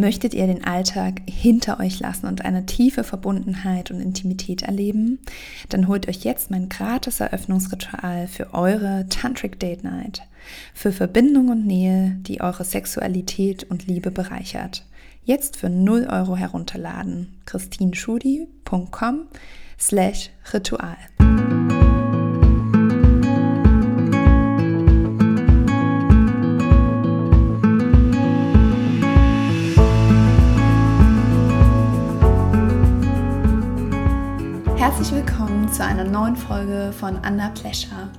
Möchtet ihr den Alltag hinter euch lassen und eine tiefe Verbundenheit und Intimität erleben? Dann holt euch jetzt mein gratis Eröffnungsritual für eure Tantric Date Night. Für Verbindung und Nähe, die eure Sexualität und Liebe bereichert. Jetzt für 0 Euro herunterladen. christinschudi.com slash Ritual. Herzlich willkommen zu einer neuen Folge von Anna Pleasure.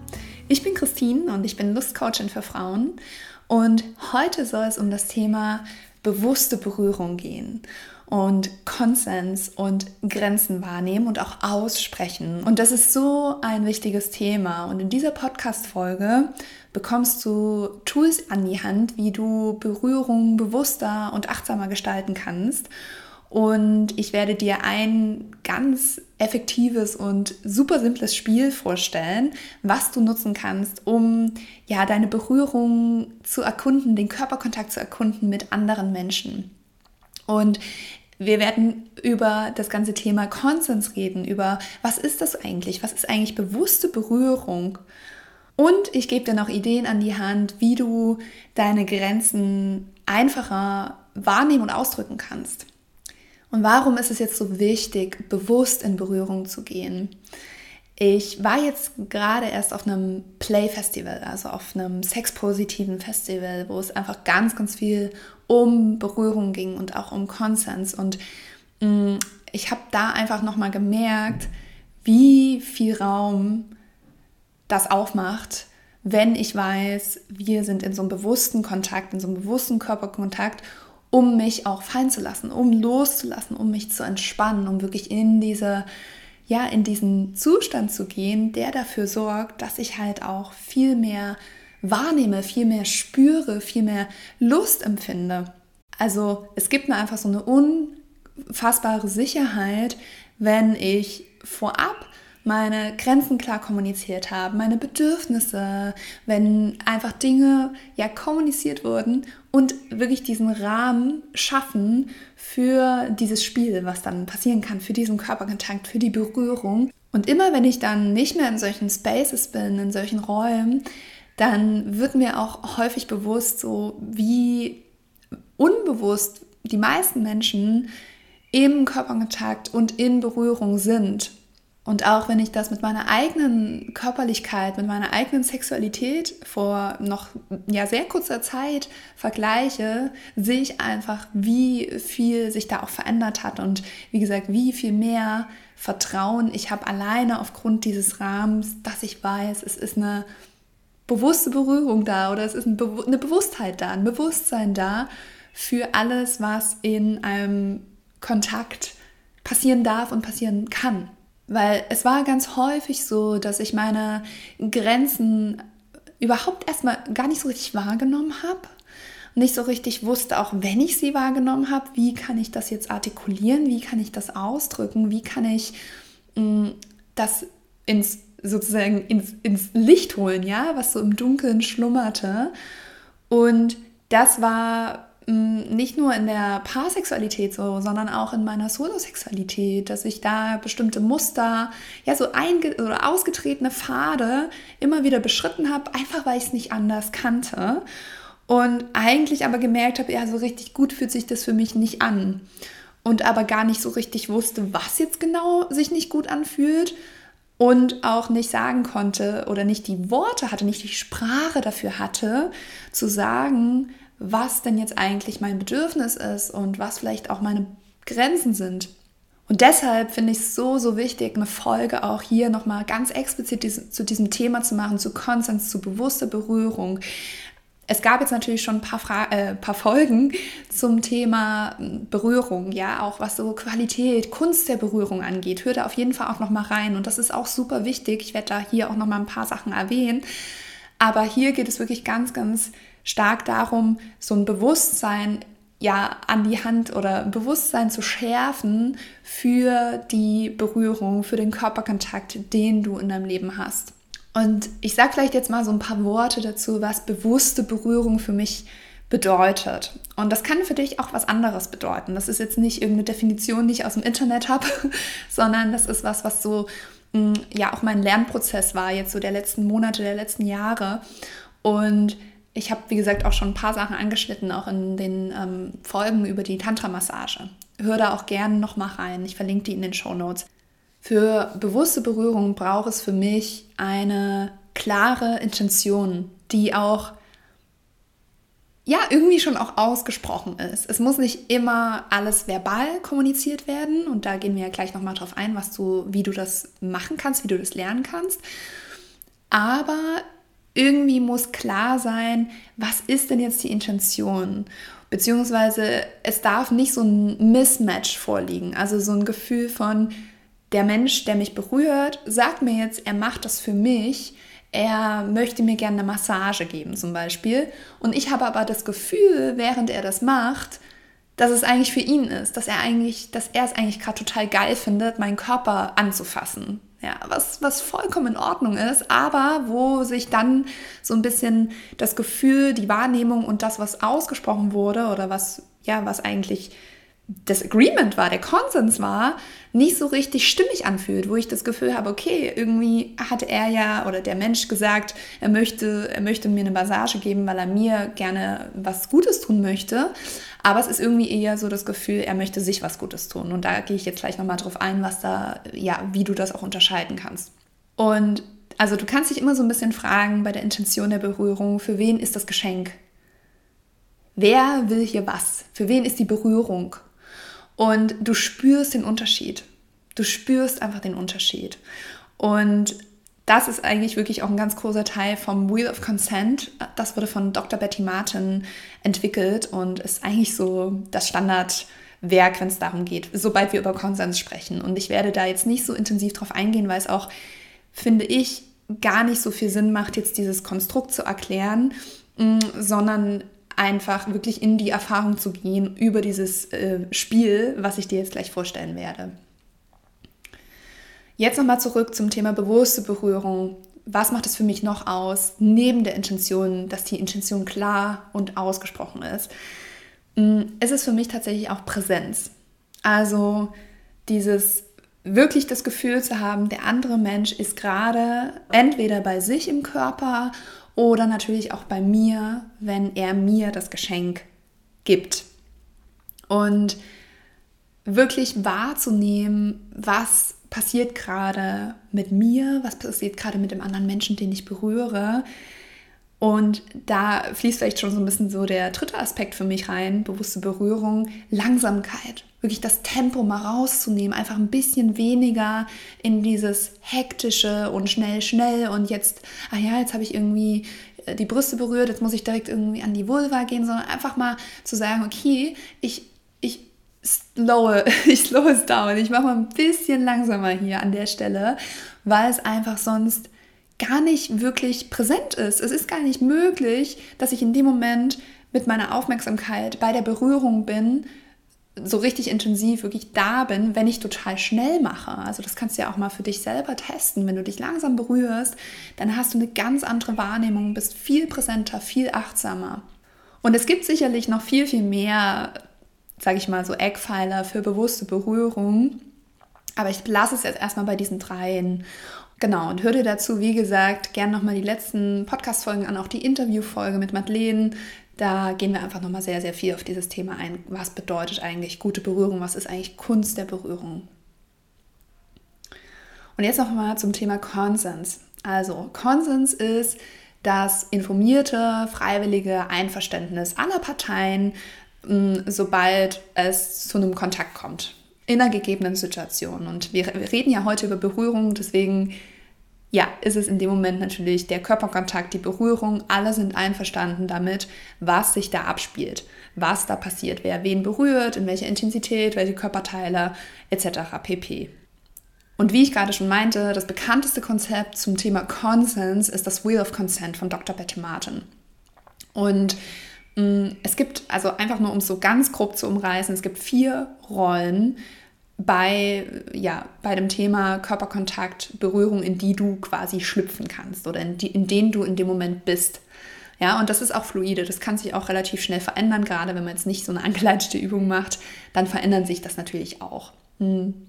Ich bin Christine und ich bin Lustcoachin für Frauen und heute soll es um das Thema bewusste Berührung gehen und Konsens und Grenzen wahrnehmen und auch aussprechen. Und das ist so ein wichtiges Thema. Und in dieser Podcast-Folge bekommst du Tools an die Hand, wie du Berührung bewusster und achtsamer gestalten kannst und ich werde dir ein ganz effektives und super simples Spiel vorstellen, was du nutzen kannst, um ja deine Berührung zu erkunden, den Körperkontakt zu erkunden mit anderen Menschen. Und wir werden über das ganze Thema Konsens reden, über was ist das eigentlich, was ist eigentlich bewusste Berührung. Und ich gebe dir noch Ideen an die Hand, wie du deine Grenzen einfacher wahrnehmen und ausdrücken kannst. Und warum ist es jetzt so wichtig, bewusst in Berührung zu gehen? Ich war jetzt gerade erst auf einem Play-Festival, also auf einem sexpositiven Festival, wo es einfach ganz, ganz viel um Berührung ging und auch um Konsens. Und mh, mm, ich habe da einfach nochmal gemerkt, wie viel Raum das aufmacht, wenn ich weiß, wir sind in so einem bewussten Kontakt, in so einem bewussten Körperkontakt um mich auch fallen zu lassen, um loszulassen, um mich zu entspannen, um wirklich in diese ja, in diesen Zustand zu gehen, der dafür sorgt, dass ich halt auch viel mehr wahrnehme, viel mehr spüre, viel mehr Lust empfinde. Also es gibt mir einfach so eine unfassbare Sicherheit, wenn ich vorab meine Grenzen klar kommuniziert habe, meine Bedürfnisse, wenn einfach Dinge ja kommuniziert wurden und wirklich diesen Rahmen schaffen für dieses Spiel, was dann passieren kann, für diesen Körperkontakt, für die Berührung. Und immer wenn ich dann nicht mehr in solchen Spaces bin, in solchen Räumen, dann wird mir auch häufig bewusst, so wie unbewusst die meisten Menschen im Körperkontakt und in Berührung sind. Und auch wenn ich das mit meiner eigenen Körperlichkeit, mit meiner eigenen Sexualität vor noch ja, sehr kurzer Zeit vergleiche, sehe ich einfach, wie viel sich da auch verändert hat und wie gesagt, wie viel mehr Vertrauen ich habe alleine aufgrund dieses Rahmens, dass ich weiß, es ist eine bewusste Berührung da oder es ist eine Bewusstheit da, ein Bewusstsein da für alles, was in einem Kontakt passieren darf und passieren kann. Weil es war ganz häufig so, dass ich meine Grenzen überhaupt erstmal gar nicht so richtig wahrgenommen habe. Nicht so richtig wusste, auch wenn ich sie wahrgenommen habe, wie kann ich das jetzt artikulieren, wie kann ich das ausdrücken, wie kann ich mh, mm, das ins sozusagen ins, ins Licht holen, ja, was so im Dunkeln schlummerte. Und das war nicht nur in der Paarsexualität so, sondern auch in meiner Solosexualität, dass ich da bestimmte Muster, ja, so einge oder ausgetretene Pfade immer wieder beschritten habe, einfach weil ich es nicht anders kannte. Und eigentlich aber gemerkt habe, ja, so richtig gut fühlt sich das für mich nicht an. Und aber gar nicht so richtig wusste, was jetzt genau sich nicht gut anfühlt und auch nicht sagen konnte oder nicht die Worte hatte, nicht die Sprache dafür hatte, zu sagen, was denn jetzt eigentlich mein Bedürfnis ist und was vielleicht auch meine Grenzen sind. Und deshalb finde ich es so, so wichtig, eine Folge auch hier nochmal ganz explizit zu diesem Thema zu machen, zu Konsens, zu bewusster Berührung. Es gab jetzt natürlich schon ein paar, Fra äh, paar Folgen zum Thema hm, Berührung, ja, auch was so Qualität, Kunst der Berührung angeht. Hör da auf jeden Fall auch nochmal rein und das ist auch super wichtig. Ich werde da hier auch nochmal ein paar Sachen erwähnen. Aber hier geht es wirklich ganz, ganz stark darum, so ein Bewusstsein ja an die Hand oder Bewusstsein zu schärfen für die Berührung, für den Körperkontakt, den du in deinem Leben hast. Und ich sage vielleicht jetzt mal so ein paar Worte dazu, was bewusste Berührung für mich bedeutet. Und das kann für dich auch was anderes bedeuten. Das ist jetzt nicht irgendeine Definition, die ich aus dem Internet habe, sondern das ist was, was so mm, ja auch mein Lernprozess war jetzt so der letzten Monate, der letzten Jahre. Und ich habe, wie gesagt, auch schon ein paar Sachen angeschnitten, auch in den ähm, Folgen über die Tantra-Massage. Hör da auch gerne nochmal rein. Ich verlinke die in den Show Notes. Für bewusste Berührung braucht es für mich eine klare Intention, die auch ja, irgendwie schon auch ausgesprochen ist. Es muss nicht immer alles verbal kommuniziert werden und da gehen wir ja gleich nochmal drauf ein, was du, wie du das machen kannst, wie du das lernen kannst. Aber irgendwie muss klar sein, was ist denn jetzt die Intention? Beziehungsweise es darf nicht so ein Mismatch vorliegen, also so ein Gefühl von, der Mensch, der mich berührt, sagt mir jetzt, er macht das für mich, er möchte mir gerne eine Massage geben zum Beispiel. Und ich habe aber das Gefühl, während er das macht, dass es eigentlich für ihn ist, dass er eigentlich, dass er es eigentlich gerade total geil findet, meinen Körper anzufassen. Ja, was, was vollkommen in Ordnung ist, aber wo sich dann so ein bisschen das Gefühl, die Wahrnehmung und das, was ausgesprochen wurde oder was, ja, was eigentlich das Agreement war, der Konsens war, nicht so richtig stimmig anfühlt, wo ich das Gefühl habe, okay, irgendwie hat er ja oder der Mensch gesagt, er möchte, er möchte mir eine Massage geben, weil er mir gerne was Gutes tun möchte. Aber es ist irgendwie eher so das Gefühl, er möchte sich was Gutes tun. Und da gehe ich jetzt gleich nochmal drauf ein, was da, ja, wie du das auch unterscheiden kannst. Und also du kannst dich immer so ein bisschen fragen bei der Intention der Berührung, für wen ist das Geschenk? Wer will hier was? Für wen ist die Berührung? Und du spürst den Unterschied. Du spürst einfach den Unterschied. Und das ist eigentlich wirklich auch ein ganz großer Teil vom Wheel of Consent. Das wurde von Dr. Betty Martin entwickelt und ist eigentlich so das Standardwerk, wenn es darum geht, sobald wir über Konsens sprechen. Und ich werde da jetzt nicht so intensiv drauf eingehen, weil es auch, finde ich, gar nicht so viel Sinn macht, jetzt dieses Konstrukt zu erklären, mm, sondern einfach wirklich in die Erfahrung zu gehen über dieses äh, Spiel, was ich dir jetzt gleich vorstellen werde. Jetzt nochmal zurück zum Thema bewusste Berührung. Was macht es für mich noch aus, neben der Intention, dass die Intention klar und ausgesprochen ist? Mm, es ist für mich tatsächlich auch Präsenz. Also dieses wirklich das Gefühl zu haben, der andere Mensch ist gerade entweder bei sich im Körper oder natürlich auch bei mir, wenn er mir das Geschenk gibt. Und wirklich wahrzunehmen, was passiert gerade mit mir, was passiert gerade mit dem anderen Menschen, den ich berühre. Und da fließt vielleicht schon so ein bisschen so der dritte Aspekt für mich rein, bewusste Berührung, Langsamkeit. Wirklich das Tempo mal rauszunehmen, einfach ein bisschen weniger in dieses hektische und schnell, schnell und jetzt, ah ja, jetzt habe ich irgendwie äh, die Brüste berührt, jetzt muss ich direkt irgendwie an die Vulva gehen, sondern einfach mal zu sagen, okay, ich, ich slowe, ich slow es down, ich mache mal ein bisschen langsamer hier an der Stelle, weil es einfach sonst gar nicht wirklich präsent ist. Es ist gar nicht möglich, dass ich in dem Moment mit meiner Aufmerksamkeit bei der Berührung bin, so richtig intensiv wirklich da bin, wenn ich total schnell mache. Also das kannst du ja auch mal für dich selber testen. Wenn du dich langsam berührst, dann hast du eine ganz andere Wahrnehmung, bist viel präsenter, viel achtsamer. Und es gibt sicherlich noch viel, viel mehr, sage ich mal, so Eckpfeiler für bewusste Berührung. Aber ich lasse es jetzt erstmal bei diesen dreien. Genau, und hör dir dazu, wie gesagt, gerne nochmal die letzten Podcast-Folgen an, auch die Interviewfolge mit Madeleine. Da gehen wir einfach nochmal sehr, sehr viel auf dieses Thema ein. Was bedeutet eigentlich gute Berührung? Was ist eigentlich Kunst der Berührung? Und jetzt nochmal zum Thema Konsens. Also, Konsens ist das informierte, freiwillige Einverständnis aller Parteien, sobald es zu einem Kontakt kommt in einer gegebenen Situation. Und wir, reden ja heute über Berührung, deswegen ja, ist es in dem Moment natürlich der Körperkontakt, die Berührung, alle sind einverstanden damit, was sich da abspielt, was da passiert, wer wen berührt, in welcher Intensität, welche Körperteile etc. pp. Und wie ich gerade schon meinte, das bekannteste Konzept zum Thema Consens ist das Wheel of Consent von Dr. Betty Martin. Und mh, mm, es gibt, also einfach nur um es so ganz grob zu umreißen, es gibt vier Rollen, bei, ja, bei dem Thema Körperkontakt, Berührung, in die du quasi schlüpfen kannst oder in, die, in denen du in dem Moment bist. Ja, und das ist auch fluide. Das kann sich auch relativ schnell verändern, gerade wenn man jetzt nicht so eine angeleitete Übung macht, dann verändern sich das natürlich auch. Hm.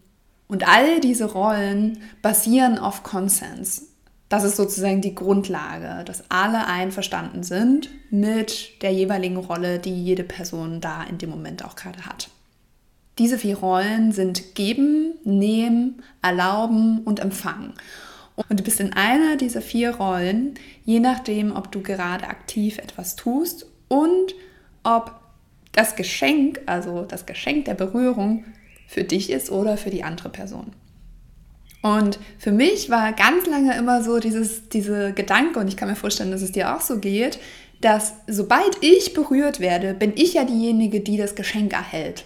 Und all diese Rollen basieren auf Konsens. Das ist sozusagen die Grundlage, dass alle einverstanden sind mit der jeweiligen Rolle, die jede Person da in dem Moment auch gerade hat. Diese vier Rollen sind geben, nehmen, erlauben und empfangen. Und du bist in einer dieser vier Rollen, je nachdem, ob du gerade aktiv etwas tust und ob das Geschenk, also das Geschenk der Berührung, für dich ist oder für die andere Person. Und für mich war ganz lange immer so dieses, diese Gedanke, und ich kann mir vorstellen, dass es dir auch so geht, dass sobald ich berührt werde, bin ich ja diejenige, die das Geschenk erhält.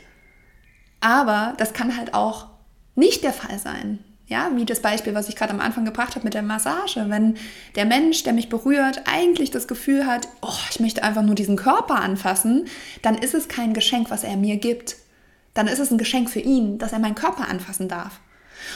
Aber das kann halt auch nicht der Fall sein. Ja, wie das Beispiel, was ich gerade am Anfang gebracht habe mit der Massage. Wenn der Mensch, der mich berührt, eigentlich das Gefühl hat, oh, ich möchte einfach nur diesen Körper anfassen, dann ist es kein Geschenk, was er mir gibt. Dann ist es ein Geschenk für ihn, dass er meinen Körper anfassen darf.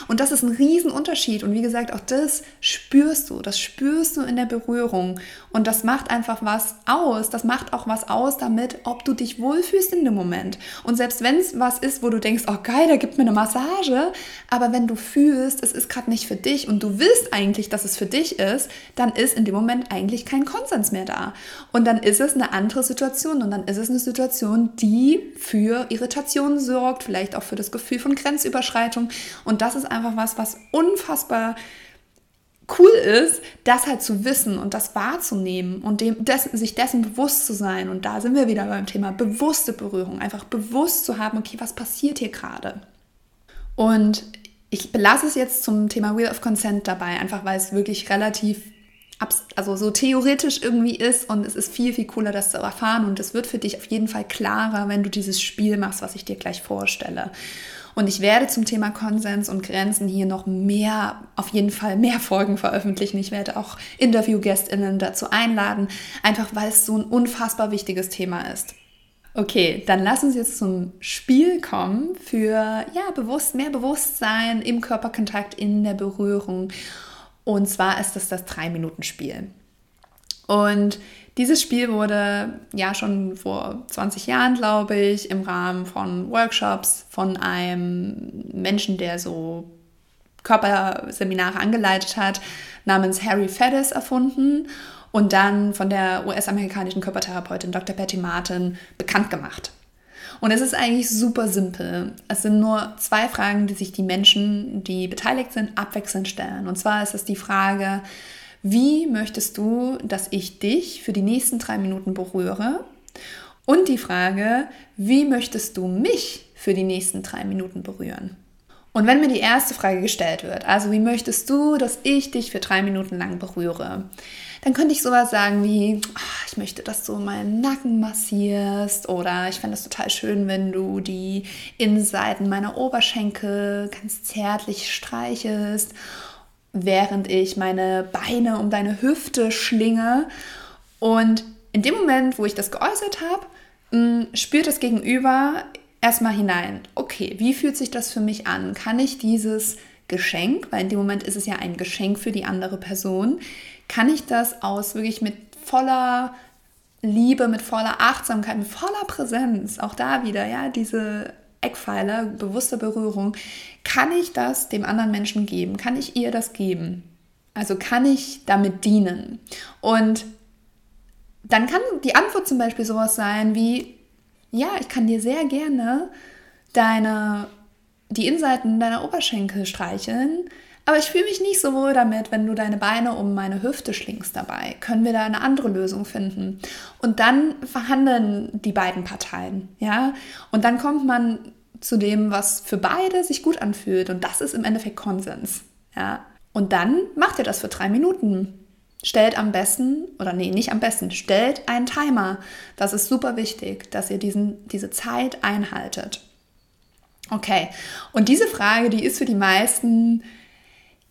Und das ist ein Riesenunterschied. Und wie gesagt, auch das spürst du. Das spürst du in der Berührung. Und das macht einfach was aus. Das macht auch was aus damit, ob du dich wohlfühlst in dem Moment. Und selbst wenn es was ist, wo du denkst, oh geil, da gibt mir eine Massage. Aber wenn du fühlst, es ist gerade nicht für dich und du willst eigentlich, dass es für dich ist, dann ist in dem Moment eigentlich kein Konsens mehr da. Und dann ist es eine andere Situation. Und dann ist es eine Situation, die für Irritation sorgt, vielleicht auch für das Gefühl von Grenzüberschreitung. Und das ist ist einfach was, was unfassbar cool ist, das halt zu wissen und das wahrzunehmen und dem, dessen, sich dessen bewusst zu sein. Und da sind wir wieder beim Thema bewusste Berührung. Einfach bewusst zu haben, okay, was passiert hier gerade? Und ich belasse es jetzt zum Thema Wheel of Consent dabei, einfach weil es wirklich relativ also so theoretisch irgendwie ist und es ist viel, viel cooler, das zu erfahren und es wird für dich auf jeden Fall klarer, wenn du dieses Spiel machst, was ich dir gleich vorstelle. Und ich werde zum Thema Konsens und Grenzen hier noch mehr, auf jeden Fall mehr Folgen veröffentlichen. Ich werde auch Interviewgästinnen dazu einladen, einfach weil es so ein unfassbar wichtiges Thema ist. Okay, dann lass uns jetzt zum Spiel kommen für ja, bewusst, mehr Bewusstsein im Körperkontakt, in der Berührung. Und zwar ist das das 3-Minuten-Spiel. Und dieses Spiel wurde ja schon vor 20 Jahren, glaube ich, im Rahmen von Workshops von einem Menschen, der so Körperseminare angeleitet hat, namens Harry Feddes erfunden und dann von der US-amerikanischen Körpertherapeutin Dr. Patty Martin bekannt gemacht. Und es ist eigentlich super simpel. Es sind nur zwei Fragen, die sich die Menschen, die beteiligt sind, abwechselnd stellen. Und zwar ist es die Frage, wie möchtest du, dass ich dich für die nächsten drei Minuten berühre? Und die Frage, wie möchtest du mich für die nächsten drei Minuten berühren? Und wenn mir die erste Frage gestellt wird, also wie möchtest du, dass ich dich für drei Minuten lang berühre, dann könnte ich sowas sagen wie, oh, ich möchte, dass du meinen Nacken massierst oder ich fände es total schön, wenn du die Innenseiten meiner Oberschenkel ganz zärtlich streichelst während ich meine Beine um deine Hüfte schlinge. Und in dem Moment, wo ich das geäußert habe, mm, spürt das Gegenüber erstmal hinein. Okay, wie fühlt sich das für mich an? Kann ich dieses Geschenk, weil in dem Moment ist es ja ein Geschenk für die andere Person, kann ich das aus wirklich mit voller Liebe, mit voller Achtsamkeit, mit voller Präsenz, auch da wieder, ja, diese Eckpfeiler, bewusste Berührung, kann ich das dem anderen Menschen geben? Kann ich ihr das geben? Also kann ich damit dienen? Und dann kann die Antwort zum Beispiel sowas sein wie, ja, ich kann dir sehr gerne deine, die Innenseiten deiner Oberschenkel streicheln, aber ich fühle mich nicht so wohl damit, wenn du deine Beine um meine Hüfte schlingst dabei. Können wir da eine andere Lösung finden? Und dann verhandeln die beiden Parteien, ja? Und dann kommt man zu dem, was für beide sich gut anfühlt. Und das ist im Endeffekt Konsens, ja? Und dann macht ihr das für drei Minuten. Stellt am besten, oder nee, nicht am besten, stellt einen Timer. Das ist super wichtig, dass ihr diesen, diese Zeit einhaltet. Okay, und diese Frage, die ist für die meisten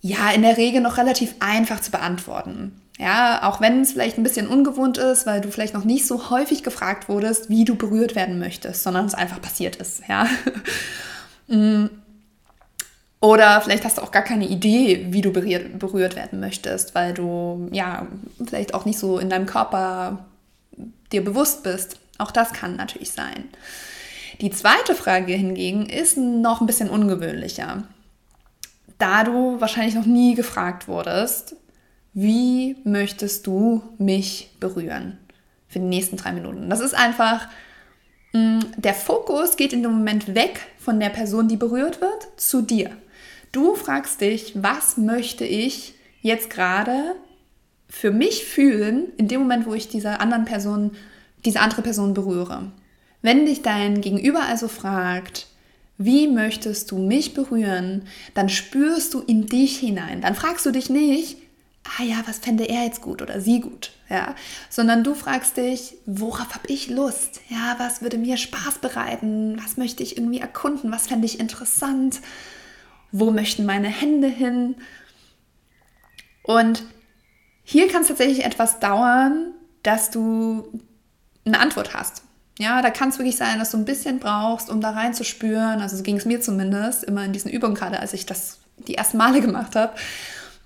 ja in der Regel noch relativ einfach zu beantworten. Ja, auch wenn es vielleicht ein bisschen ungewohnt ist, weil du vielleicht noch nicht so häufig gefragt wurdest, wie du berührt werden möchtest, sondern es einfach passiert ist. Ja. Mm. Oder vielleicht hast du auch gar keine Idee, wie du berührt, berührt werden möchtest, weil du ja vielleicht auch nicht so in deinem Körper dir bewusst bist. Auch das kann natürlich sein. Die zweite Frage hingegen ist noch ein bisschen ungewöhnlicher. Da du wahrscheinlich noch nie gefragt wurdest, wie möchtest du mich berühren für die nächsten drei Minuten? Das ist einfach, mm, der Fokus geht in dem Moment weg von der Person, die berührt wird, zu dir. Du fragst dich, was möchte ich jetzt gerade für mich fühlen, in dem Moment, wo ich diese anderen Person, diese andere Person berühre. Wenn dich dein Gegenüber also fragt, wie möchtest du mich berühren, dann spürst du in dich hinein. Dann fragst du dich nicht, ah ja, was fände er jetzt gut oder sie gut, ja, sondern du fragst dich, worauf habe ich Lust? Ja, was würde mir Spaß bereiten? Was möchte ich irgendwie erkunden? Was fände ich interessant? Wo möchten meine Hände hin? Und hier kann es tatsächlich etwas dauern, dass du eine Antwort hast. Ja, da kann es wirklich sein, dass du ein bisschen brauchst, um da reinzuspüren. Also so ging es mir zumindest immer in diesen Übungen, gerade als ich das die ersten Male gemacht habe,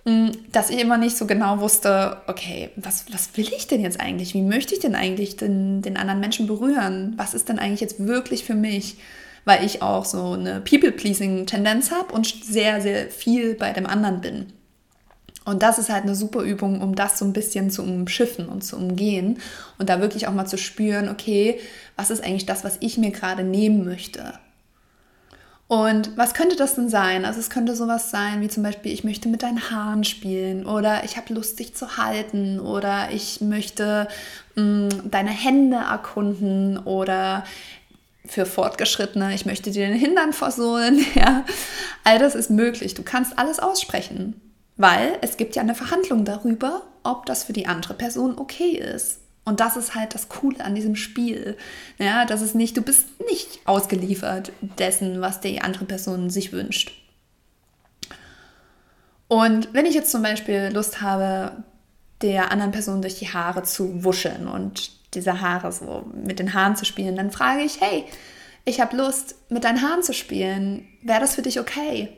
mm, dass ich immer nicht so genau wusste, okay, was, was will ich denn jetzt eigentlich? Wie möchte ich denn eigentlich den, den anderen Menschen berühren? Was ist denn eigentlich jetzt wirklich für mich? Weil ich auch so eine People-Pleasing-Tendenz habe und sehr, sehr viel bei dem anderen bin. Und das ist halt eine super Übung, um das so ein bisschen zu umschiffen und zu umgehen und da wirklich auch mal zu spüren, okay, was ist eigentlich das, was ich mir gerade nehmen möchte? Und was könnte das denn sein? Also es könnte sowas sein wie zum Beispiel, ich möchte mit deinen Haaren spielen oder ich habe Lust, dich zu halten oder ich möchte mh, mm, deine Hände erkunden oder für Fortgeschrittene, ich möchte dir den Hintern versohlen. Ja, all das ist möglich. Du kannst alles aussprechen. Weil es gibt ja eine Verhandlung darüber, ob das für die andere Person okay ist. Und das ist halt das Coole an diesem Spiel. Ja, das ist nicht, du bist nicht ausgeliefert dessen, was die andere Person sich wünscht. Und wenn ich jetzt zum Beispiel Lust habe, der anderen Person durch die Haare zu wuscheln und diese Haare so mit den Haaren zu spielen, dann frage ich, hey, ich habe Lust, mit deinen Haaren zu spielen. Wäre das für dich okay?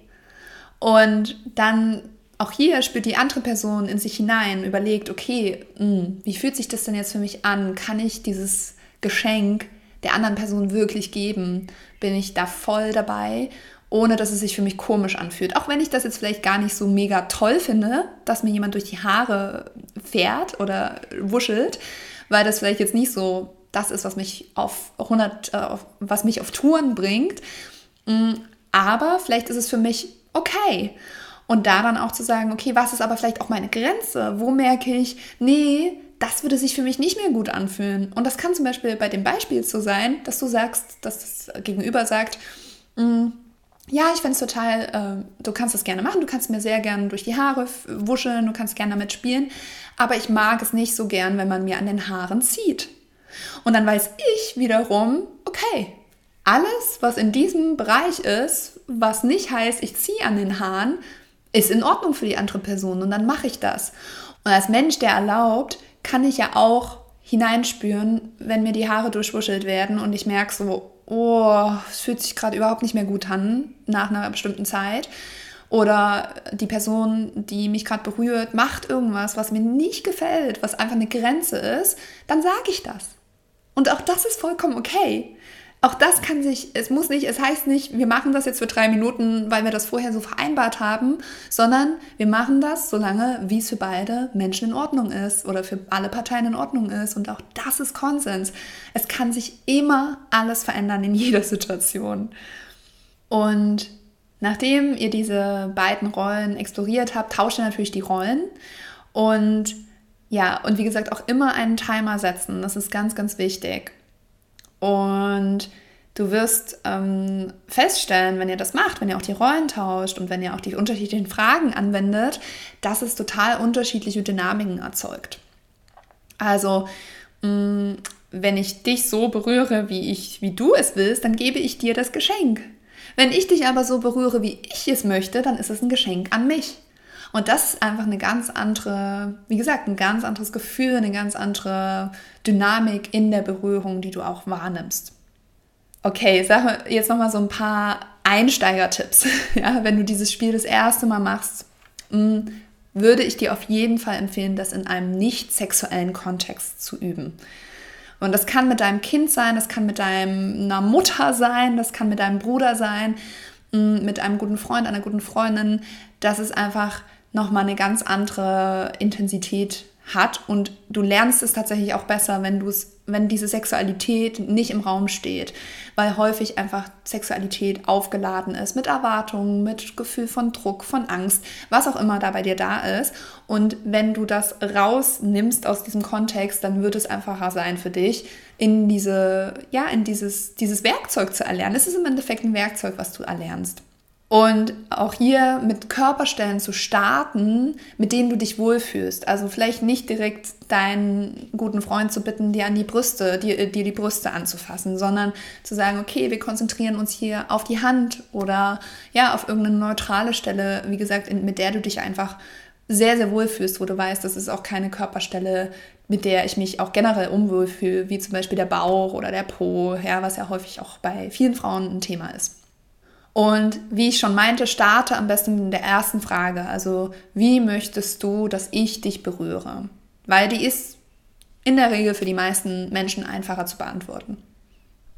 Und dann auch hier spürt die andere Person in sich hinein, überlegt, okay, mh, hm, wie fühlt sich das denn jetzt für mich an? Kann ich dieses Geschenk der anderen Person wirklich geben? Bin ich da voll dabei, ohne dass es sich für mich komisch anfühlt? Auch wenn ich das jetzt vielleicht gar nicht so mega toll finde, dass mir jemand durch die Haare fährt oder wuschelt, weil das vielleicht jetzt nicht so das ist, was mich auf 100, äh, auf, was mich auf Touren bringt. Hm, aber vielleicht ist es für mich okay. Und da dann auch zu sagen, okay, was ist aber vielleicht auch meine Grenze? Wo merke ich, nee, das würde sich für mich nicht mehr gut anfühlen. Und das kann zum Beispiel bei dem Beispiel so sein, dass du sagst, dass das Gegenüber sagt, mm, ja, ich finde es total, äh, du kannst das gerne machen, du kannst mir sehr gerne durch die Haare wuscheln, du kannst gerne damit spielen, aber ich mag es nicht so gern, wenn man mir an den Haaren zieht. Und dann weiß ich wiederum, okay, alles, was in diesem Bereich ist, was nicht heißt, ich ziehe an den Haaren, ist in Ordnung für die andere Person und dann mache ich das. Und als Mensch, der erlaubt, kann ich ja auch hineinspüren, wenn mir die Haare durchwuschelt werden und ich merke so, oh, es fühlt sich gerade überhaupt nicht mehr gut an nach einer bestimmten Zeit. Oder die Person, die mich gerade berührt, macht irgendwas, was mir nicht gefällt, was einfach eine Grenze ist, dann sage ich das. Und auch das ist vollkommen okay auch das kann sich, es muss nicht, es heißt nicht, wir machen das jetzt für drei Minuten, weil wir das vorher so vereinbart haben, sondern wir machen das so lange, wie es für beide Menschen in Ordnung ist oder für alle Parteien in Ordnung ist. Und auch das ist Konsens. Es kann sich immer alles verändern in jeder Situation. Und nachdem ihr diese beiden Rollen exploriert habt, tauscht ihr natürlich die Rollen. Und ja, und wie gesagt, auch immer einen Timer setzen. Das ist ganz, ganz wichtig. Und du wirst ähm, feststellen, wenn ihr das macht, wenn ihr auch die Rollen tauscht und wenn ihr auch die unterschiedlichen Fragen anwendet, dass es total unterschiedliche Dynamiken erzeugt. Also, mh, mm, wenn ich dich so berühre, wie, ich, wie du es willst, dann gebe ich dir das Geschenk. Wenn ich dich aber so berühre, wie ich es möchte, dann ist es ein Geschenk an mich. Und das ist einfach eine ganz andere, wie gesagt, ein ganz anderes Gefühl, eine ganz andere Dynamik in der Berührung, die du auch wahrnimmst. Okay, sag jetzt nochmal so ein paar Einsteigertipps. Ja, wenn du dieses Spiel das erste Mal machst, mm, würde ich dir auf jeden Fall empfehlen, das in einem nicht sexuellen Kontext zu üben. Und das kann mit deinem Kind sein, das kann mit deiner Mutter sein, das kann mit deinem Bruder sein, mm, mit einem guten Freund, einer guten Freundin. Das ist einfach nochmal eine ganz andere Intensität hat und du lernst es tatsächlich auch besser, wenn du es, wenn diese Sexualität nicht im Raum steht, weil häufig einfach Sexualität aufgeladen ist mit Erwartungen, mit Gefühl von Druck, von Angst, was auch immer da bei dir da ist. Und wenn du das rausnimmst aus diesem Kontext, dann wird es einfacher sein für dich, in diese, ja, in dieses, dieses Werkzeug zu erlernen. Es ist im Endeffekt ein Werkzeug, was du erlernst. Und auch hier mit Körperstellen zu starten, mit denen du dich wohlfühlst. Also vielleicht nicht direkt deinen guten Freund zu bitten, dir an die Brüste, dir, dir die Brüste anzufassen, sondern zu sagen, okay, wir konzentrieren uns hier auf die Hand oder ja, auf irgendeine neutrale Stelle, wie gesagt, in, mit der du dich einfach sehr, sehr wohlfühlst, wo du weißt, das ist auch keine Körperstelle, mit der ich mich auch generell unwohl fühle, wie zum Beispiel der Bauch oder der Po, ja, was ja häufig auch bei vielen Frauen ein Thema ist. Und wie ich schon meinte, starte am besten in der ersten Frage. Also, wie möchtest du, dass ich dich berühre? Weil die ist in der Regel für die meisten Menschen einfacher zu beantworten.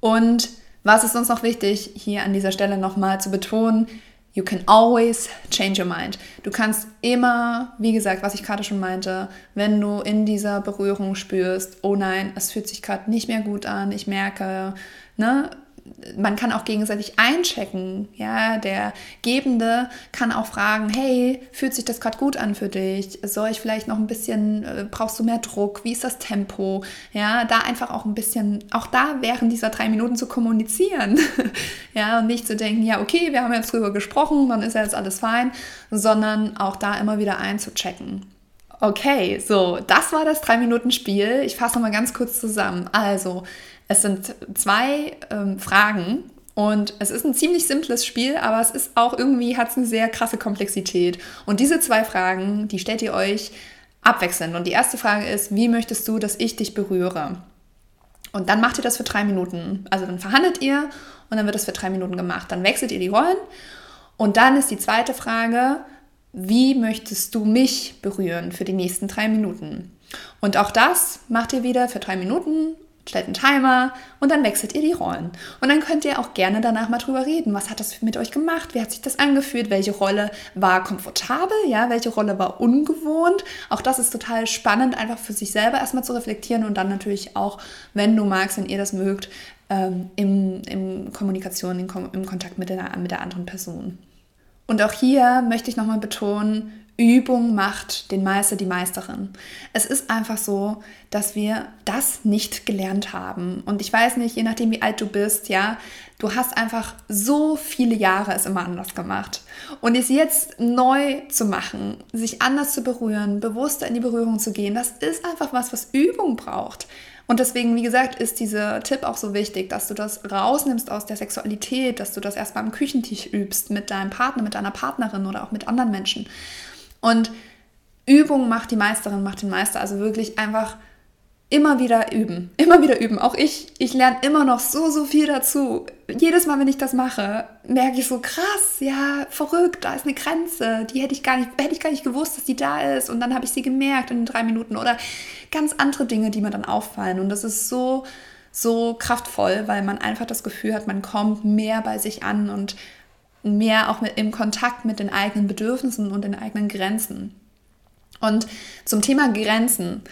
Und was ist uns noch wichtig, hier an dieser Stelle nochmal zu betonen? You can always change your mind. Du kannst immer, wie gesagt, was ich gerade schon meinte, wenn du in dieser Berührung spürst, oh nein, es fühlt sich gerade nicht mehr gut an, ich merke, ne, man kann auch gegenseitig einchecken. Ja, der Gebende kann auch fragen, hey, fühlt sich das gerade gut an für dich? Soll ich vielleicht noch ein bisschen, äh, brauchst du mehr Druck? Wie ist das Tempo? Ja, da einfach auch ein bisschen, auch da während dieser drei Minuten zu kommunizieren. ja, und nicht zu denken, ja, okay, wir haben jetzt drüber gesprochen, dann ist ja jetzt alles fein, sondern auch da immer wieder einzuchecken. Okay, so, das war das 3-Minuten-Spiel. Ich fasse nochmal ganz kurz zusammen. Also, es sind zwei ähm, Fragen und es ist ein ziemlich simples Spiel, aber es ist auch irgendwie, hat es eine sehr krasse Komplexität. Und diese zwei Fragen, die stellt ihr euch abwechselnd. Und die erste Frage ist, wie möchtest du, dass ich dich berühre? Und dann macht ihr das für drei Minuten. Also dann verhandelt ihr und dann wird das für drei Minuten gemacht. Dann wechselt ihr die Rollen. Und dann ist die zweite Frage, wie möchtest du mich berühren für die nächsten drei Minuten? Und auch das macht ihr wieder für drei Minuten stellt einen Timer und dann wechselt ihr die Rollen. Und dann könnt ihr auch gerne danach mal drüber reden. Was hat das mit euch gemacht? Wie hat sich das angefühlt? Welche Rolle war komfortabel? Ja, welche Rolle war ungewohnt? Auch das ist total spannend, einfach für sich selber erstmal zu reflektieren und dann natürlich auch, wenn du magst, wenn ihr das mögt, ähm, im, im Kommunikation, im, im Kontakt mit der, mit der anderen Person. Und auch hier möchte ich nochmal betonen, Übung macht den Meister, die Meisterin. Es ist einfach so, dass wir das nicht gelernt haben. Und ich weiß nicht, je nachdem, wie alt du bist, ja, du hast einfach so viele Jahre es immer anders gemacht. Und es jetzt neu zu machen, sich anders zu berühren, bewusster in die Berührung zu gehen, das ist einfach was, was Übung braucht. Und deswegen, wie gesagt, ist dieser Tipp auch so wichtig, dass du das rausnimmst aus der Sexualität, dass du das erstmal am Küchentisch übst mit deinem Partner, mit deiner Partnerin oder auch mit anderen Menschen. Und Übung macht die Meisterin, macht den Meister. Also wirklich einfach immer wieder üben, immer wieder üben. Auch ich, ich lerne immer noch so, so viel dazu. Jedes Mal, wenn ich das mache, merke ich so krass, ja, verrückt, da ist eine Grenze, die hätte ich gar nicht, hätte ich gar nicht gewusst, dass die da ist. Und dann habe ich sie gemerkt in drei Minuten oder ganz andere Dinge, die mir dann auffallen. Und das ist so, so kraftvoll, weil man einfach das Gefühl hat, man kommt mehr bei sich an und mehr auch mit, im Kontakt mit den eigenen Bedürfnissen und den eigenen Grenzen. Und zum Thema Grenzen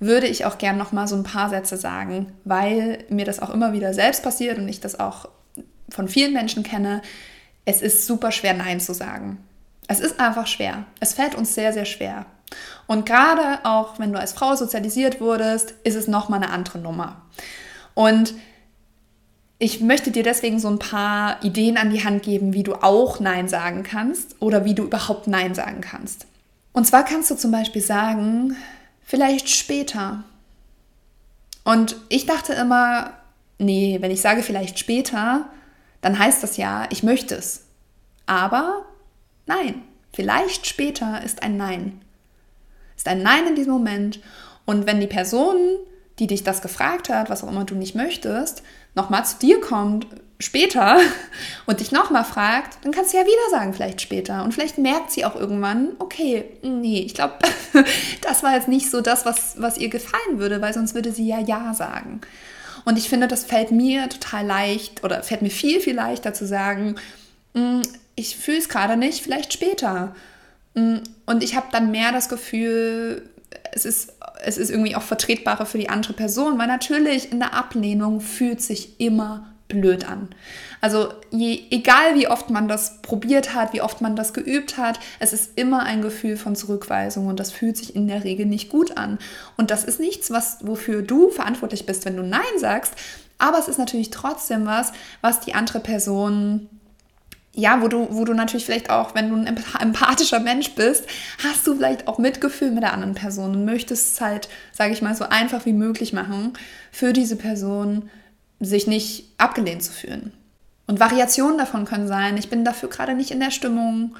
würde ich auch gerne noch mal so ein paar Sätze sagen, weil mir das auch immer wieder selbst passiert und ich das auch von vielen Menschen kenne. Es ist super schwer, Nein zu sagen. Es ist einfach schwer. Es fällt uns sehr, sehr schwer. Und gerade auch, wenn du als Frau sozialisiert wurdest, ist es noch mal eine andere Nummer. Und ich möchte dir deswegen so ein paar Ideen an die Hand geben, wie du auch Nein sagen kannst oder wie du überhaupt Nein sagen kannst. Und zwar kannst du zum Beispiel sagen, vielleicht später. Und ich dachte immer, nee, wenn ich sage vielleicht später, dann heißt das ja, ich möchte es. Aber nein, vielleicht später ist ein Nein. Ist ein Nein in diesem Moment. Und wenn die Person, die dich das gefragt hat, was auch immer du nicht möchtest, nochmal zu dir kommt später und dich nochmal fragt, dann kannst du ja wieder sagen, vielleicht später. Und vielleicht merkt sie auch irgendwann, okay, nee, ich glaube, das war jetzt nicht so das, was, was ihr gefallen würde, weil sonst würde sie ja Ja sagen. Und ich finde, das fällt mir total leicht oder fällt mir viel, viel leichter zu sagen, hm, ich fühle es gerade nicht, vielleicht später. Hm, und ich habe dann mehr das Gefühl, es ist, es ist irgendwie auch vertretbarer für die andere Person, weil natürlich in der Ablehnung fühlt sich immer blöd an. Also je, egal wie oft man das probiert hat, wie oft man das geübt hat, es ist immer ein Gefühl von Zurückweisung und das fühlt sich in der Regel nicht gut an. Und das ist nichts, was, wofür du verantwortlich bist, wenn du Nein sagst, aber es ist natürlich trotzdem was, was die andere Person ja, wo du, wo du natürlich vielleicht auch, wenn du ein empathischer Mensch bist, hast du vielleicht auch Mitgefühl mit der anderen Person und möchtest es halt, sage ich mal, so einfach wie möglich machen, für diese Person sich nicht abgelehnt zu fühlen. Und Variationen davon können sein, ich bin dafür gerade nicht in der Stimmung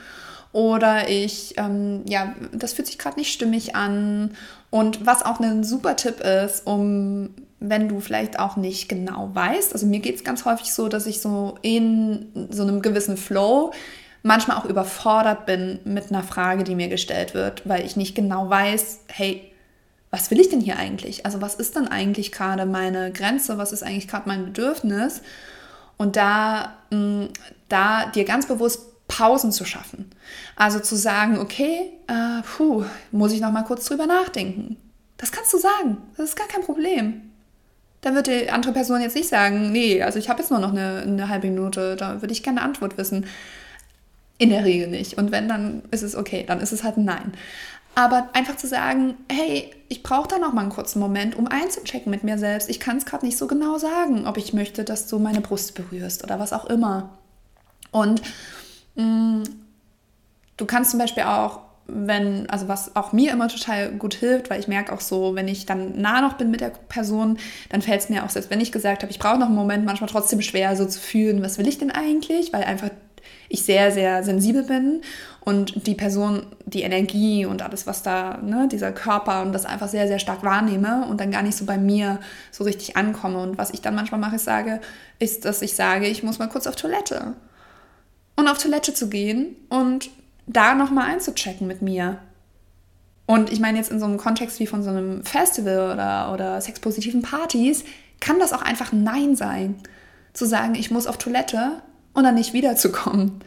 oder ich, ähm, ja, das fühlt sich gerade nicht stimmig an. Und was auch ein super Tipp ist, um, wenn du vielleicht auch nicht genau weißt, also mir geht es ganz häufig so, dass ich so in so einem gewissen Flow manchmal auch überfordert bin mit einer Frage, die mir gestellt wird, weil ich nicht genau weiß, hey, was will ich denn hier eigentlich? Also was ist denn eigentlich gerade meine Grenze? Was ist eigentlich gerade mein Bedürfnis? Und da, mm, da dir ganz bewusst Pausen zu schaffen. Also zu sagen, okay, äh, puh, muss ich noch mal kurz drüber nachdenken. Das kannst du sagen. Das ist gar kein Problem. Dann wird die andere Person jetzt nicht sagen, nee, also ich habe jetzt nur noch eine, eine halbe Minute, da würde ich gerne eine Antwort wissen. In der Regel nicht. Und wenn, dann ist es okay, dann ist es halt ein Nein. Aber einfach zu sagen, hey, ich brauche da noch mal einen kurzen Moment, um einzuchecken mit mir selbst. Ich kann es gerade nicht so genau sagen, ob ich möchte, dass du meine Brust berührst oder was auch immer. Und mh, mm, du kannst zum Beispiel auch, wenn, also was auch mir immer total gut hilft, weil ich merke auch so, wenn ich dann nah noch bin mit der Person, dann fällt es mir auch, selbst wenn ich gesagt habe, ich brauche noch einen Moment, manchmal trotzdem schwer, so zu fühlen, was will ich denn eigentlich, weil einfach ich sehr, sehr sensibel bin und die Person, die Energie und alles, was da, ne, dieser Körper und das einfach sehr, sehr stark wahrnehme und dann gar nicht so bei mir so richtig ankomme. Und was ich dann manchmal mache, ist, sage, ist, dass ich sage, ich muss mal kurz auf Toilette. Und auf Toilette zu gehen und da nochmal einzuchecken mit mir. Und ich meine jetzt in so einem Kontext wie von so einem Festival oder, oder sexpositiven Partys, kann das auch einfach Nein sein. Zu sagen, ich muss auf Toilette und dann nicht wiederzukommen.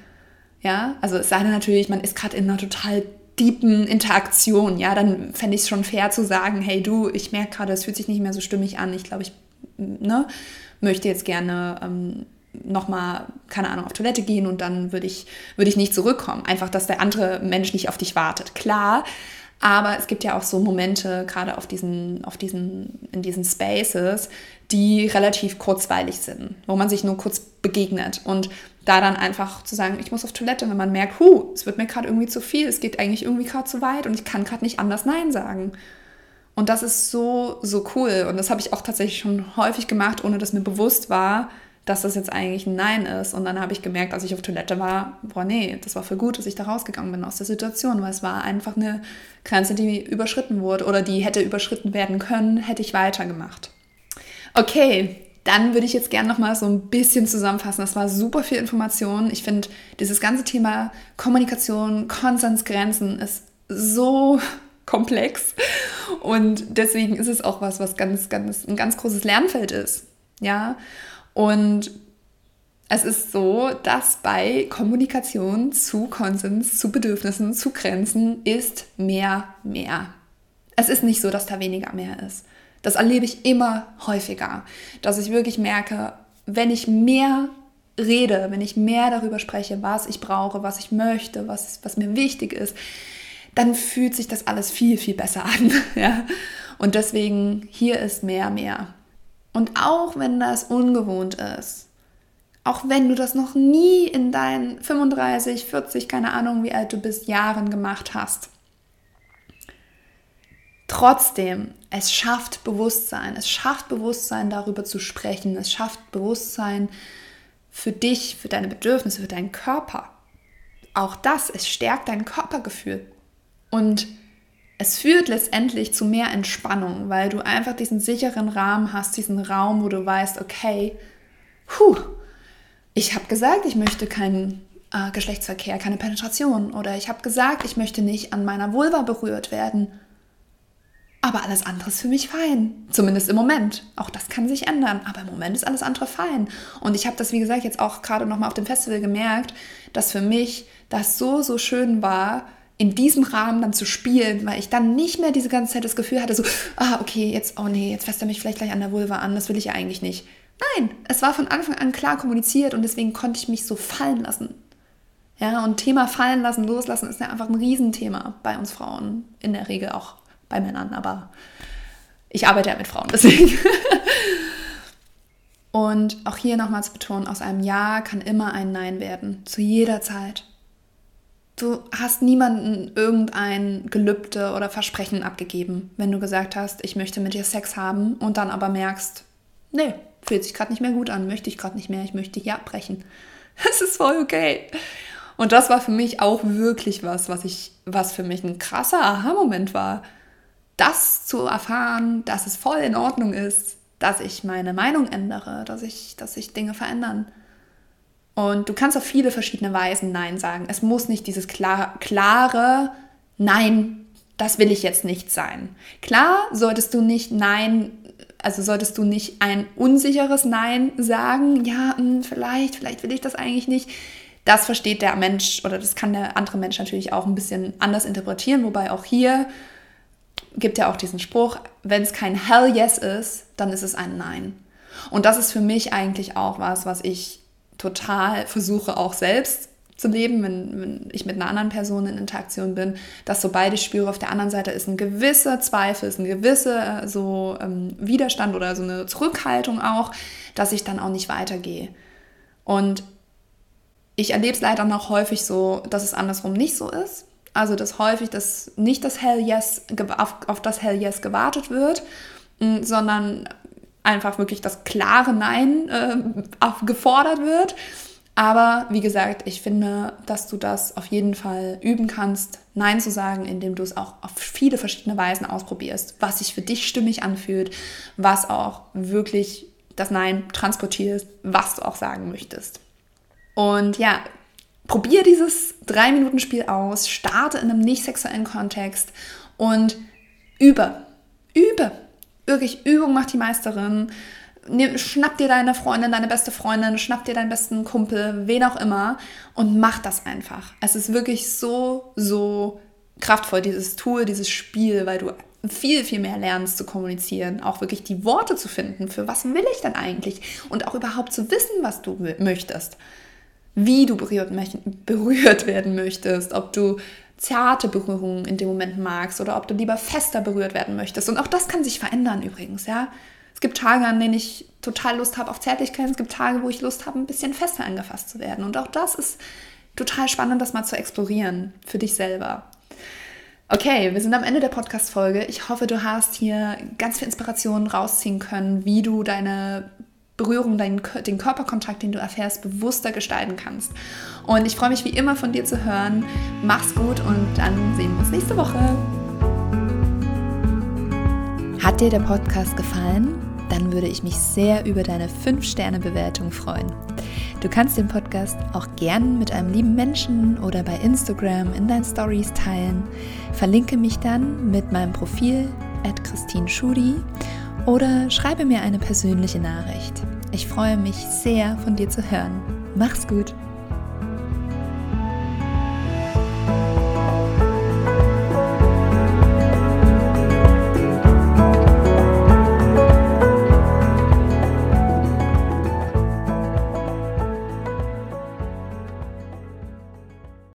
Ja, also es sei denn natürlich, man ist gerade in einer total deepen Interaktion, ja, dann fände ich es schon fair zu sagen, hey du, ich merke gerade, es fühlt sich nicht mehr so stimmig an. Ich glaube, ich ne, möchte jetzt gerne ähm, nochmal, keine Ahnung, auf Toilette gehen und dann würde ich, würd ich nicht zurückkommen. Einfach, dass der andere Mensch nicht auf dich wartet. Klar, aber es gibt ja auch so Momente, gerade auf diesen, auf diesen, in diesen Spaces, die relativ kurzweilig sind, wo man sich nur kurz begegnet. Und da dann einfach zu sagen, ich muss auf Toilette, wenn man merkt, hu, es wird mir gerade irgendwie zu viel, es geht eigentlich irgendwie gerade zu weit und ich kann gerade nicht anders Nein sagen. Und das ist so, so cool. Und das habe ich auch tatsächlich schon häufig gemacht, ohne dass mir bewusst war, dass das jetzt eigentlich ein Nein ist. Und dann habe ich gemerkt, als ich auf Toilette war, boah, nee, das war für gut, dass ich da rausgegangen bin aus der Situation, weil es war einfach eine Grenze, die überschritten wurde oder die hätte überschritten werden können, hätte ich weitergemacht. Okay, dann würde ich jetzt gerne noch mal so ein bisschen zusammenfassen. Das war super viel Information. Ich finde, dieses ganze Thema Kommunikation, Konsensgrenzen ist so komplex und deswegen ist es auch was, was ganz, ganz, ein ganz großes Lernfeld ist. Ja, und es ist so, dass bei Kommunikation zu Konsens, zu Bedürfnissen, zu Grenzen ist mehr mehr. Es ist nicht so, dass da weniger mehr ist. Das erlebe ich immer häufiger, dass ich wirklich merke, wenn ich mehr rede, wenn ich mehr darüber spreche, was ich brauche, was ich möchte, was, was mir wichtig ist, dann fühlt sich das alles viel, viel besser an. Ja? Und deswegen, hier ist mehr, mehr. Und auch wenn das ungewohnt ist, auch wenn du das noch nie in deinen 35, 40, keine Ahnung, wie alt du bist, Jahren gemacht hast, Trotzdem, es schafft Bewusstsein. Es schafft Bewusstsein, darüber zu sprechen. Es schafft Bewusstsein für dich, für deine Bedürfnisse, für deinen Körper. Auch das, es stärkt dein Körpergefühl. Und es führt letztendlich zu mehr Entspannung, weil du einfach diesen sicheren Rahmen hast, diesen Raum, wo du weißt, okay, puh, ich habe gesagt, ich möchte keinen äh, Geschlechtsverkehr, keine Penetration. Oder ich habe gesagt, ich möchte nicht an meiner Vulva berührt werden. Aber alles andere ist für mich fein. Zumindest im Moment. Auch das kann sich ändern. Aber im Moment ist alles andere fein. Und ich habe das, wie gesagt, jetzt auch gerade nochmal auf dem Festival gemerkt, dass für mich das so, so schön war, in diesem Rahmen dann zu spielen, weil ich dann nicht mehr diese ganze Zeit das Gefühl hatte, so, ah, okay, jetzt, oh nee, jetzt fässt er mich vielleicht gleich an der Vulva an, das will ich ja eigentlich nicht. Nein, es war von Anfang an klar kommuniziert und deswegen konnte ich mich so fallen lassen. Ja, und Thema fallen lassen, loslassen ist ja einfach ein Riesenthema bei uns Frauen, in der Regel auch bei Männern, aber ich arbeite ja mit Frauen, deswegen. und auch hier nochmal zu betonen, aus einem Ja kann immer ein Nein werden, zu jeder Zeit. Du hast niemanden irgendein Gelübde oder Versprechen abgegeben, wenn du gesagt hast, ich möchte mit dir Sex haben und dann aber merkst, nee, fühlt sich gerade nicht mehr gut an, möchte ich gerade nicht mehr, ich möchte hier abbrechen. Es ist voll okay. Und das war für mich auch wirklich was, was ich, was für mich ein krasser Aha-Moment war. Das zu erfahren, dass es voll in Ordnung ist, dass ich meine Meinung ändere, dass ich, dass sich Dinge verändern. Und du kannst auf viele verschiedene Weisen Nein sagen. Es muss nicht dieses klar, klare Nein, das will ich jetzt nicht sein. Klar solltest du nicht Nein, also solltest du nicht ein unsicheres Nein sagen. Ja, hm, vielleicht, vielleicht will ich das eigentlich nicht. Das versteht der Mensch oder das kann der andere Mensch natürlich auch ein bisschen anders interpretieren. Wobei auch hier gibt ja auch diesen Spruch, wenn es kein Hell Yes ist, dann ist es ein Nein. Und das ist für mich eigentlich auch was, was ich total versuche auch selbst zu leben, wenn, wenn, ich mit einer anderen Person in Interaktion bin, dass sobald ich spüre, auf der anderen Seite ist ein gewisser Zweifel, ist ein gewisser äh, so ähm, Widerstand oder so eine Zurückhaltung auch, dass ich dann auch nicht weitergehe. Und ich erlebe es leider noch häufig so, dass es andersrum nicht so ist. Also dass häufig das nicht das Hell Yes auf, auf das Hell Yes gewartet wird, sondern einfach wirklich das klare Nein äh, gefordert wird. Aber wie gesagt, ich finde, dass du das auf jeden Fall üben kannst, Nein zu sagen, indem du es auch auf viele verschiedene Weisen ausprobierst, was sich für dich stimmig anfühlt, was auch wirklich das Nein transportiert, was du auch sagen möchtest. Und ja, probier dieses 3-Minuten-Spiel aus, starte in einem nicht sexuellen Kontext und übe. Übe wirklich Übung macht die Meisterin. Schnapp dir deine Freundin, deine beste Freundin, schnapp dir deinen besten Kumpel, wen auch immer und mach das einfach. Es ist wirklich so, so kraftvoll, dieses Tool, dieses Spiel, weil du viel, viel mehr lernst zu kommunizieren, auch wirklich die Worte zu finden, für was will ich denn eigentlich und auch überhaupt zu wissen, was du möchtest, wie du berührt, berührt werden möchtest, ob du zarte Berührungen in dem Moment magst oder ob du lieber fester berührt werden möchtest. Und auch das kann sich verändern übrigens, ja. Es gibt Tage, an denen ich total Lust habe auf Zärtlichkeit. Es gibt Tage, wo ich Lust habe, ein bisschen fester angefasst zu werden. Und auch das ist total spannend, das mal zu explorieren für dich selber. Okay, wir sind am Ende der Podcast-Folge. Ich hoffe, du hast hier ganz viel Inspiration rausziehen können, wie du deine Berührung, deinen, den Körperkontakt, den du erfährst, bewusster gestalten kannst. Und ich freue mich wie immer von dir zu hören. Mach's gut und dann sehen wir uns nächste Woche. Hat dir der Podcast gefallen? Dann würde ich mich sehr über deine 5-Sterne-Bewertung freuen. Du kannst den Podcast auch gern mit einem lieben Menschen oder bei Instagram in deinen Stories teilen. Verlinke mich dann mit meinem Profil at Christine Schudi oder schreibe mir eine persönliche Nachricht. Ich freue mich sehr, von dir zu hören. Mach's gut!